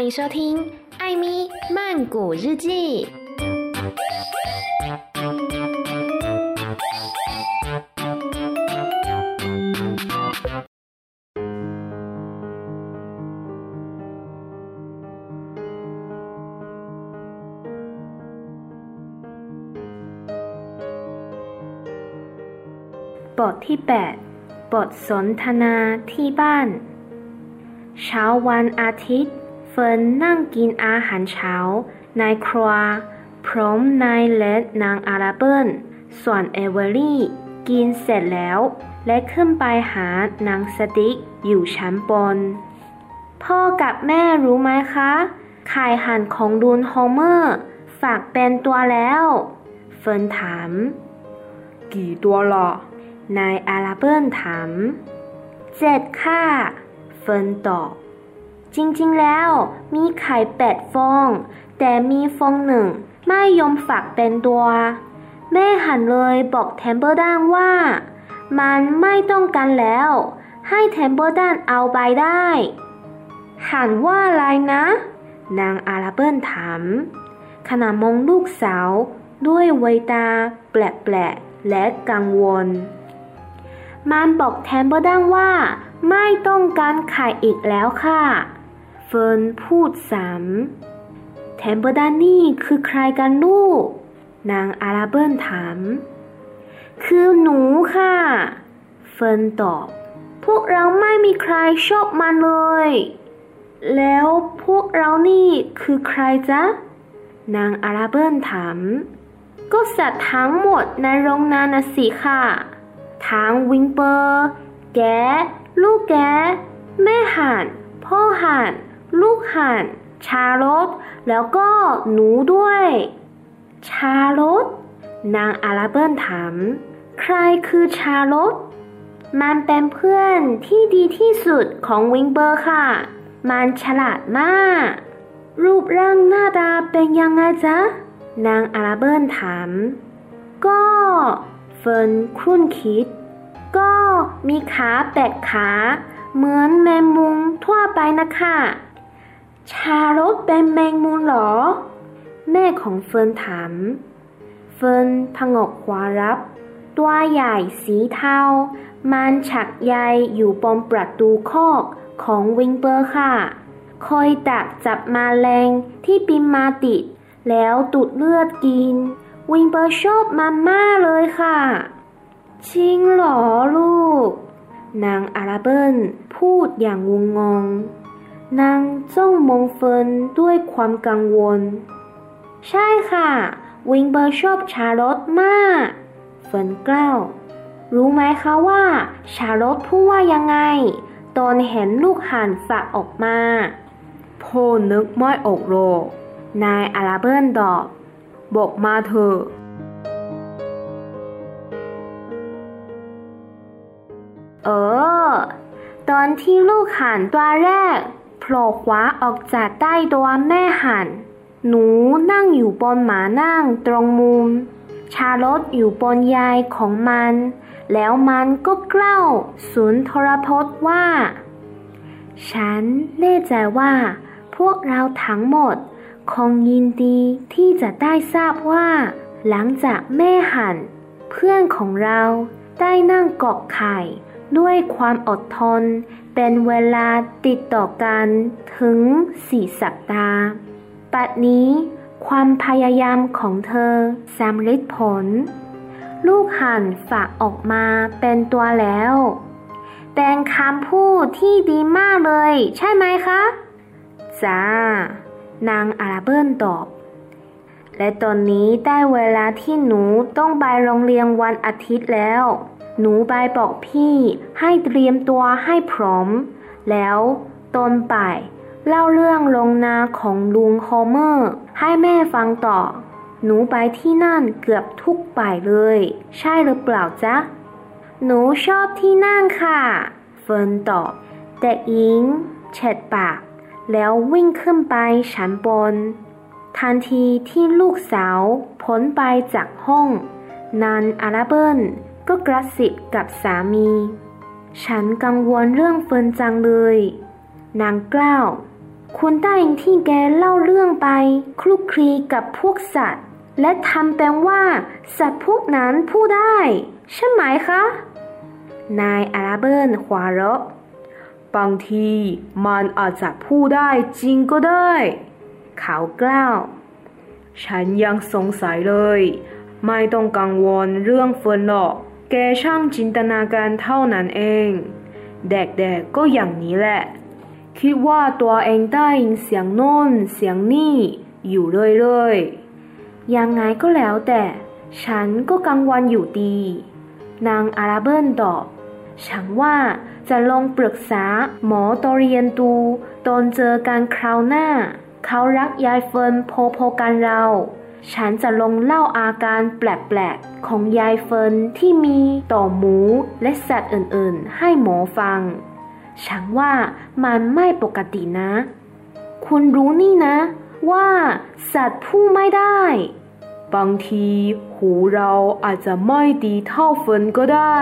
欢迎收听《艾咪曼谷日记》。บทที่ 8 บทสนทนาที่บ้าน เช้าวันอาทิตย์ เฟิร์นนั่งกินอาหารเช้า ในครัว พร้อมนายและนางอาราเบิลส่วนเอเวอรี่ กินเสร็จแล้ว และขึ้นไปหานางสติ๊กอยู่ชั้นบน พ่อกับแม่รู้ไหมคะไข่หั่นของลุนโฮเมอร์ ฝากเป็นตัวแล้ว เฟิร์นถาม กี่ตัวล่ะ นายอาราเบิลถาม เจ็ดค่ะ เฟิร์นตอบ จริงๆ แล้วมีไข่แปดฟอง แต่มีฟองหนึ่งไม่ยอมฝากเป็นตัว แม่หันเลยบอกเทมเบอร์ดันว่า มันไม่ต้องการแล้ว ให้เทมเบอร์ดันเอาไปได้ หันว่าอะไรนะ นางอาราเบิลถามขณะมองลูกสาว ด้วยเวยตา แปลกๆและกังวล มันบอกแทมเบอร์ดังว่าไม่ต้องการไข่อีกแล้วค่ะ ฟิร์นพูดซ้ำแทมเบอร์ดันนี่คือใครกันลูก นางอาราเบิลถาม คือหนูค่ะ เฟิร์นตอบ พวกเราไม่มีใครชอบมันเลย แล้วพวกเรานี่คือใครจ๊ะ นางอาราเบิลถาม ก็สัตว์ทั้งหมดในโรงนานะสิค่ะ ทั้งวิงเปอร์ แกะ ลูกแกะ แม่ห่าน พ่อห่าน ลูกห่านชาลดแล้วก็หนูด้วย ชาลดนางอาราเบิลถาม ใครคือชาลดมันเป็นเพื่อนที่ดีที่สุดของวิงเบอร์ค่ะ มันฉลาดมาก รูปร่างหน้าตาเป็นยังไงจ๊ะ นางอาราเบิลถาม ก็เฟิร์นครุ่นคิด ก็มีขาแปดขา เหมือนแมงมุมทั่วไปนะคะ ชารสเป็นแมงมุมหรอ แม่ของเฟิร์นถาม เฟิร์นพงกขวารับ ตัวใหญ่สีเทา มันฉักใยอยู่บนประตูคอกของวิงเปอร์ค่ะ คอยดักจับมาแรงที่ปินมาติด แล้วตูดเลือดกิน วิงเปอร์ชอบมันมากเลยค่ะจริงหรอลูก นางอาราเบิลพูดอย่างงงงง นางจ้องมองเฟิร์นด้วยความกังวล ใช่ค่ะ วิงเบอร์ชอบชาลอตมาก เฟิร์นกล่าวรู้ไหมคะว่าชาลอตพูดว่ายังไง ตอนเห็นลูกห่านฝากออกมาพ่อนึกไม่ออกหรอกนายอาราเบิลตอบ บอกมาเถอะเออ ตอนที่ลูกห่านตัวแรก โผล่ขวาออกจากใต้ตัวแม่ห่านหนูนั่งอยู่บนหมานั่งตรงมุม ชาลดอยู่บนยายของมัน แล้วมันก็กล้าวสุนทรพจน์ว่า ฉันแน่ใจว่า พวกเราทั้งหมด คงยินดีที่จะได้ทราบว่า หลังจากแม่หัน เพื่อนของเราได้นั่งกอกไข่ ด้วยความอดทน เป็นเวลาติดต่อกันถึงสี่สัปดาห์ ปัดนี้ ความพยายามของเธอสำเร็จผล ลูกหันฝากออกมาเป็นตัวแล้ว เป็นคำพูดที่ดีมากเลย ใช่ไหมคะ จ้า นางอาราเบิลตอบและตอนนี้ได้เวลาที่หนูต้องไปโรงเรียนวันอาทิตย์แล้ว หนูไปบอกพี่ให้เตรียมตัวให้พร้อม แล้วตอนบ่ายเล่าเรื่องลงนาของลุงโฮเมอร์ ให้แม่ฟังต่อ หนูไปที่นั่นเกือบทุกบ่ายเลย ใช่หรือเปล่าจ๊ะ หนูชอบที่นั่นค่ะ เฟิร์นตอบ แต่อิงเฉดปาก แล้ววิ่งขึ้นไปชั้นบน ทันทีที่ลูกสาวพ้นไปจากห้องนันอาราเบิล ก็กระสิบกับสามี ฉันกังวลเรื่องเฟินจังเลย นางกล้าว คุณ答应ที่แกเล่าเรื่องไป คลุกคลีกับพวกสัตว์ และทำเป็นว่าสัตว์พวกนั้นพูดได้ ใช่ไหมคะ นายอาราเบิร์นหัวเราะบางทีมันอาจจะพูดได้จริงก็ได้ เขากล่าว ฉันยังสงสัยเลย ไม่ต้องกังวลเรื่องฝนหรอก แกช่างจินตนาการเท่านั้นเอง เด็กๆก็อย่างนี้แหละ คิดว่าตัวเองได้ยินเสียงโน่นเสียงนี่อยู่เรื่อยๆ ยังไงก็แล้วแต่ ฉันก็กังวลอยู่ดี นางอาราเบิร์นตอบ ฉันว่าจะลองปรึกษาหมอตอเรียนดูตอนเจอกันคราวหน้า เขารักยายเฟิร์นพอๆกันเรา ฉันจะลงเล่าอาการแปลกๆ ของยายเฟินที่มีต่อหมูและสัตว์อื่นๆ ให้หมอฟัง ฉันว่ามันไม่ปกตินะ คุณรู้นี่นะ ว่าสัตว์พูดไม่ได้ บางทีหูเราอาจจะไม่ดีเท่าฝนก็ได้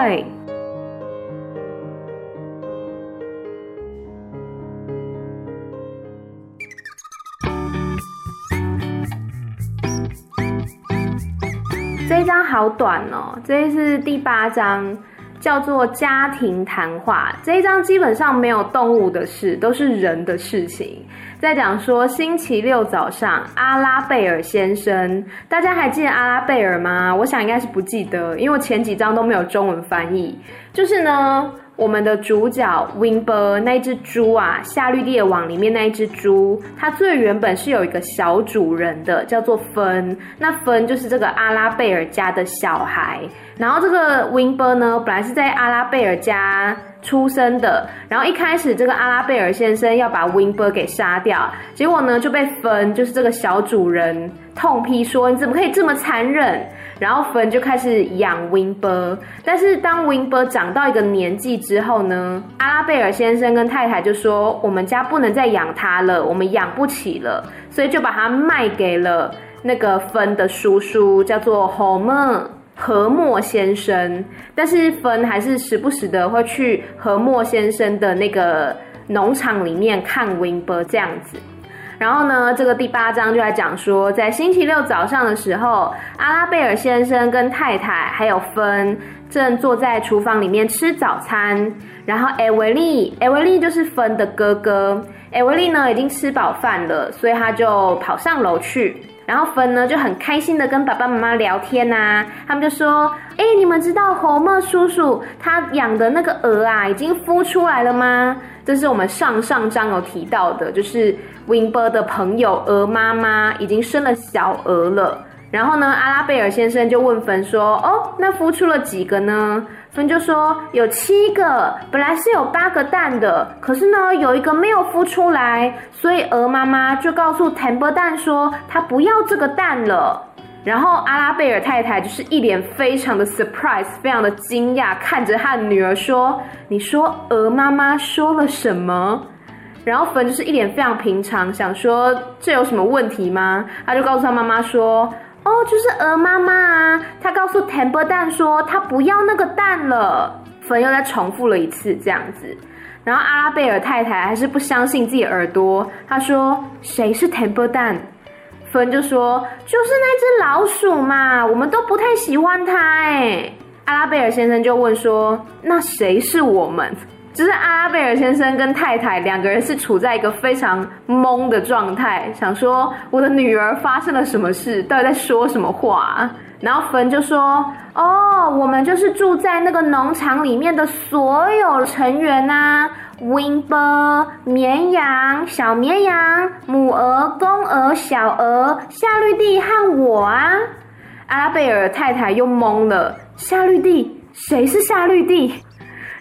好短哦，这是第八章，叫做家庭谈话。这一章基本上没有动物的事，都是人的事情。在讲说星期六早上，阿拉贝尔先生，大家还记得阿拉贝尔吗？我想应该是不记得，因为我前几章都没有中文翻译。就是呢。我们的主角 Winber 那一只猪啊，夏绿蒂的网里面那一只猪，它最原本是有一个小主人的，叫做芬。那芬就是这个阿拉贝尔家的小孩。然后这个 Winber 呢，本来是在阿拉贝尔家出生的。然后一开始这个阿拉贝尔先生要把 Winber 给杀掉，结果呢就被芬，就是这个小主人痛批说：“你怎么可以这么残忍？”然后芬就开始养 Wimber，但是当 Wimber 长到一个年纪之后呢，阿拉贝尔先生跟太太就说：“我们家不能再养他了，我们养不起了，所以就把它卖给了那个芬的叔叔，叫做侯默何莫先生。但是芬还是时不时的会去何莫先生的那个农场里面看 Wimber 这样子。”然后呢，这个第八章就来讲说，在星期六早上的时候，阿拉贝尔先生跟太太还有芬正坐在厨房里面吃早餐。然后艾维利，艾维利就是芬的哥哥。艾维利呢已经吃饱饭了，所以他就跑上楼去。然后芬呢就很开心的跟爸爸妈妈聊天呐、啊，他们就说：“哎，你们知道侯默叔叔他养的那个鹅啊，已经孵出来了吗？”这是我们上上章有提到的，就是 Wimber 的朋友鹅妈妈已经生了小鹅了。然后呢，阿拉贝尔先生就问芬说：“哦，那孵出了几个呢？”芬就说：“有七个，本来是有八个蛋的，可是呢，有一个没有孵出来，所以鹅妈妈就告诉 Temper 蛋说，她不要这个蛋了。”然后阿拉贝尔太太就是一脸非常的 surprise，非常的惊讶，看着她女儿说：“你说鹅妈妈说了什么？”然后芬就是一脸非常平常，想说这有什么问题吗？他就告诉他妈妈说。哦，就是鹅妈妈啊，她告诉 Temper 蛋说他不要那个蛋了。芬又再重复了一次这样子，然后阿拉贝尔太太还是不相信自己耳朵，她说谁是 Temper 蛋？芬就说就是那只老鼠嘛，我们都不太喜欢它哎。阿拉贝尔先生就问说那谁是我们？只是阿拉贝尔先生跟太太两个人是处在一个非常懵的状态，想说我的女儿发生了什么事，到底在说什么话？然后芬就说：“哦，我们就是住在那个农场里面的所有成员呐，Wimber、绵羊、小绵羊、母鹅、公鹅、小鹅、夏绿蒂和我啊。”阿拉贝尔太太又懵了，夏绿蒂？谁是夏绿蒂？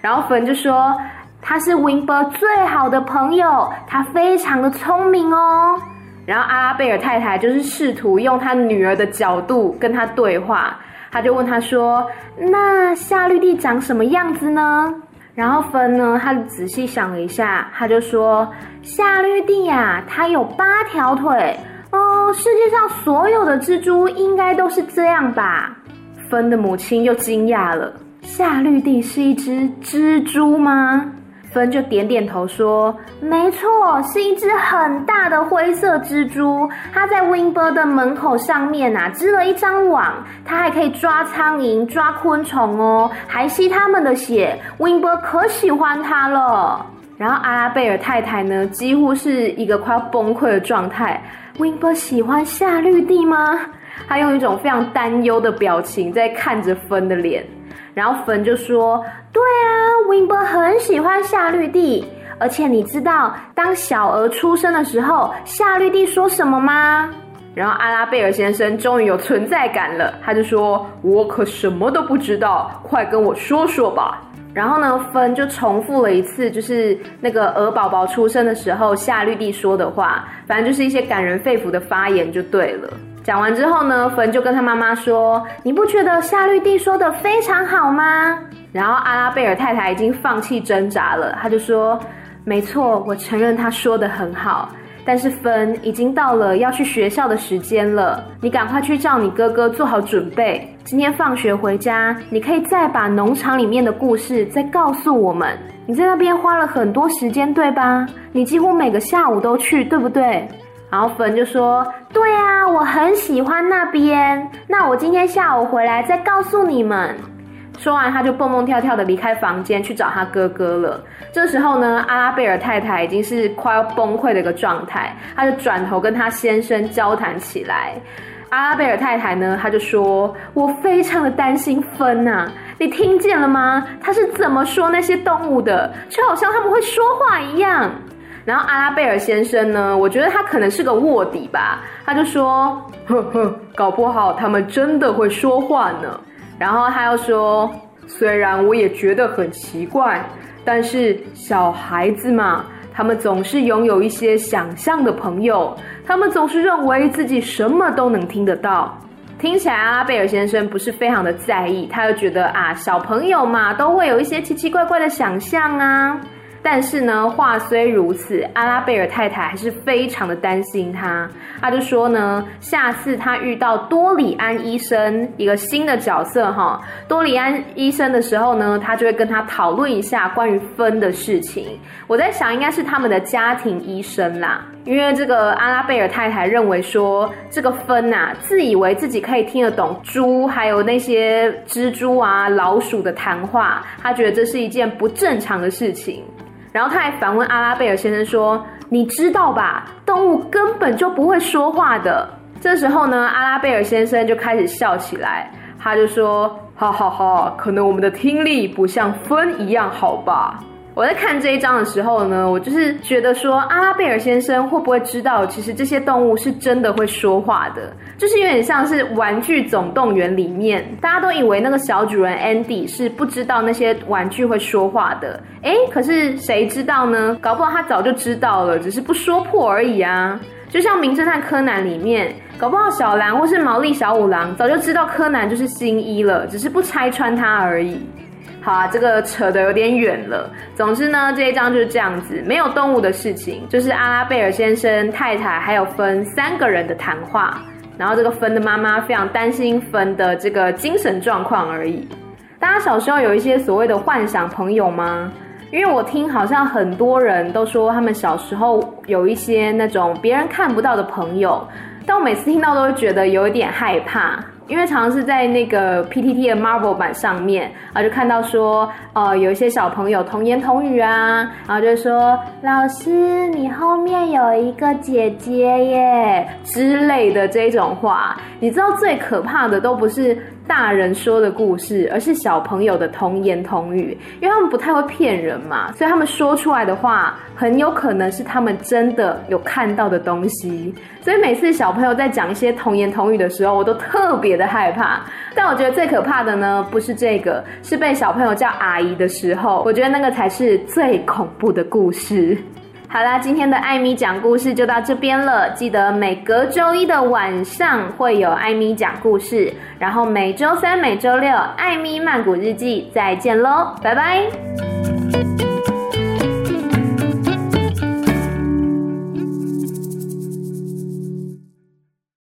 然后芬就说他是 Winber 最好的朋友，他非常的聪明哦。然后阿拉贝尔太太就是试图用他女儿的角度跟他对话，他就问他说：“那夏绿蒂长什么样子呢？”然后芬呢，他仔细想了一下，他就说：“夏绿蒂呀，它有八条腿哦，世界上所有的蜘蛛应该都是这样吧？”芬的母亲又惊讶了。夏绿蒂是一只蜘蛛吗？芬就点点头说：“没错，是一只很大的灰色蜘蛛。它在 w i n b e r 的门口上面啊，织了一张网，它还可以抓苍蝇、抓昆虫哦，还吸它们的血。w i n b e r 可喜欢它了。”然后阿拉贝尔太太呢，几乎是一个快要崩溃的状态。w i n b e r 喜欢夏绿蒂吗？他用一种非常担忧的表情在看着芬的脸。然后芬就说：“对啊 win 很喜欢夏绿蒂，而且你知道当小鹅出生的时候，夏绿蒂说什么吗？”然后阿拉贝尔先生终于有存在感了，他就说：“我可什么都不知道，快跟我说说吧。”然后呢，芬就重复了一次，就是那个鹅宝宝出生的时候夏绿蒂说的话，反正就是一些感人肺腑的发言就对了。讲完之后呢，芬就跟他妈妈说：“你不觉得夏绿蒂说的非常好吗？”然后阿拉贝尔太太已经放弃挣扎了，她就说：“没错，我承认她说的很好。但是芬已经到了要去学校的时间了，你赶快去叫你哥哥做好准备。今天放学回家，你可以再把农场里面的故事再告诉我们。你在那边花了很多时间，对吧？你几乎每个下午都去，对不对？”然后芬就说：“对啊，我很喜欢那边。那我今天下午回来再告诉你们。”说完，他就蹦蹦跳跳的离开房间去找他哥哥了。这时候呢，阿拉贝尔太太已经是快要崩溃的一个状态，他就转头跟他先生交谈起来。阿拉贝尔太太呢，他就说：“我非常的担心芬呐，你听见了吗？他是怎么说那些动物的？就好像他们会说话一样。”然后阿拉贝尔先生呢，我觉得他可能是个卧底吧，他就说：“呵呵，搞不好他们真的会说话呢。”然后他又说：“虽然我也觉得很奇怪，但是小孩子嘛，他们总是拥有一些想象的朋友，他们总是认为自己什么都能听得到。”听起来阿拉贝尔先生不是非常的在意，他又觉得啊，小朋友嘛，都会有一些奇奇怪怪的想象啊。但是呢，话虽如此，阿拉贝尔太太还是非常的担心他。他就说呢，下次他遇到多里安医生一个新的角色哈，多里安医生的时候呢，他就会跟他讨论一下关于分的事情。我在想，应该是他们的家庭医生啦，因为这个阿拉贝尔太太认为说，这个分呐，自以为自己可以听得懂猪还有那些蜘蛛啊、老鼠的谈话，他觉得这是一件不正常的事情。然后他还反问阿拉贝尔先生说：“你知道吧？动物根本就不会说话的。”这时候呢，阿拉贝尔先生就开始笑起来，他就说：“哈哈哈，可能我们的听力不像风一样好吧。”我在看这一章的时候呢，我就是觉得说，阿拉贝尔先生会不会知道，其实这些动物是真的会说话的，就是有点像是《玩具总动员》里面，大家都以为那个小主人 Andy 是不知道那些玩具会说话的，诶，可是谁知道呢？搞不好他早就知道了，只是不说破而已啊。就像《名侦探柯南》里面，搞不好小兰或是毛利小五郎早就知道柯南就是新一了，只是不拆穿他而已。好啊，这个扯得有点远了。总之呢，这一章就是这样子，没有动物的事情，就是阿拉贝尔先生、太太还有芬三个人的谈话。然后这个芬的妈妈非常担心芬的这个精神状况而已。大家小时候有一些所谓的幻想朋友吗？因为我听好像很多人都说他们小时候有一些那种别人看不到的朋友，但我每次听到都会觉得有一点害怕。因为常常是在那个 PTT 的 Marvel 版上面，然后就看到说，呃，有一些小朋友童言童语啊，然后就说，老师，你后面有一个姐姐耶之类的这种话。你知道最可怕的都不是大人说的故事，而是小朋友的童言童语，因为他们不太会骗人嘛，所以他们说出来的话很有可能是他们真的有看到的东西。所以每次小朋友在讲一些童言童语的时候，我都特别的害怕。但我觉得最可怕的呢，不是这个，是被小朋友叫阿姨的时候，我觉得那个才是最恐怖的故事。好啦，今天的艾米讲故事就到这边了。记得每隔周一的晚上会有艾米讲故事，然后每周三、每周六艾米曼谷日记再见喽，拜拜。